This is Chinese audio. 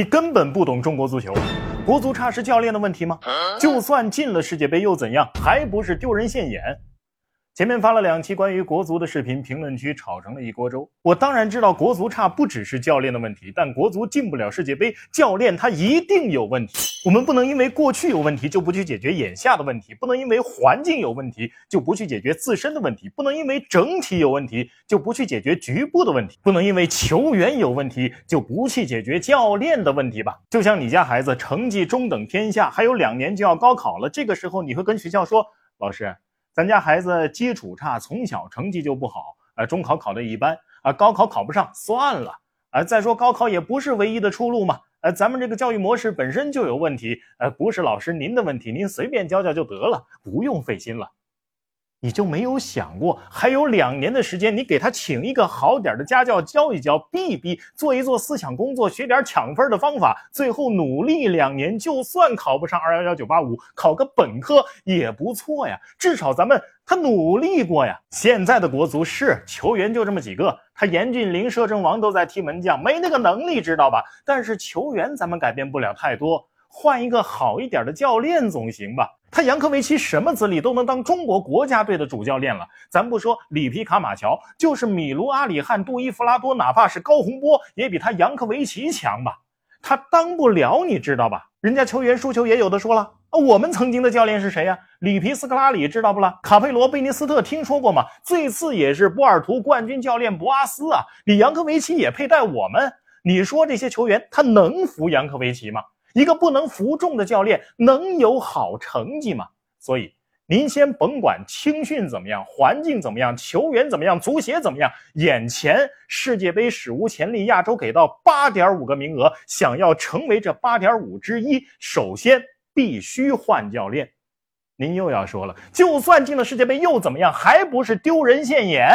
你根本不懂中国足球，国足差是教练的问题吗？就算进了世界杯又怎样，还不是丢人现眼？前面发了两期关于国足的视频，评论区吵成了一锅粥。我当然知道国足差不只是教练的问题，但国足进不了世界杯，教练他一定有问题。我们不能因为过去有问题就不去解决眼下的问题，不能因为环境有问题就不去解决自身的问题，不能因为整体有问题就不去解决局部的问题，不能因为球员有问题就不去解决教练的问题吧？就像你家孩子成绩中等偏下，还有两年就要高考了，这个时候你会跟学校说，老师。咱家孩子基础差，从小成绩就不好，呃，中考考的一般，啊，高考考不上，算了，啊，再说高考也不是唯一的出路嘛，呃，咱们这个教育模式本身就有问题，呃，不是老师您的问题，您随便教教就得了，不用费心了。你就没有想过，还有两年的时间，你给他请一个好点的家教教一教，逼一逼，做一做思想工作，学点抢分的方法，最后努力两年，就算考不上二幺幺九八五，考个本科也不错呀。至少咱们他努力过呀。现在的国足是球员就这么几个，他严俊凌、摄政王都在踢门将，没那个能力，知道吧？但是球员咱们改变不了太多，换一个好一点的教练总行吧。他扬科维奇什么资历都能当中国国家队的主教练了，咱不说里皮卡马乔，就是米卢阿里汉、杜伊弗拉多，哪怕是高洪波，也比他扬科维奇强吧？他当不了，你知道吧？人家球员输球也有的说了啊，我们曾经的教练是谁呀？里皮斯科拉里知道不啦？卡佩罗贝尼斯特听说过吗？最次也是波尔图冠军教练博阿斯啊，你扬科维奇也配带我们？你说这些球员他能服扬科维奇吗？一个不能服众的教练能有好成绩吗？所以您先甭管青训怎么样，环境怎么样，球员怎么样，足协怎么样，眼前世界杯史无前例，亚洲给到八点五个名额，想要成为这八点五之一，首先必须换教练。您又要说了，就算进了世界杯又怎么样？还不是丢人现眼？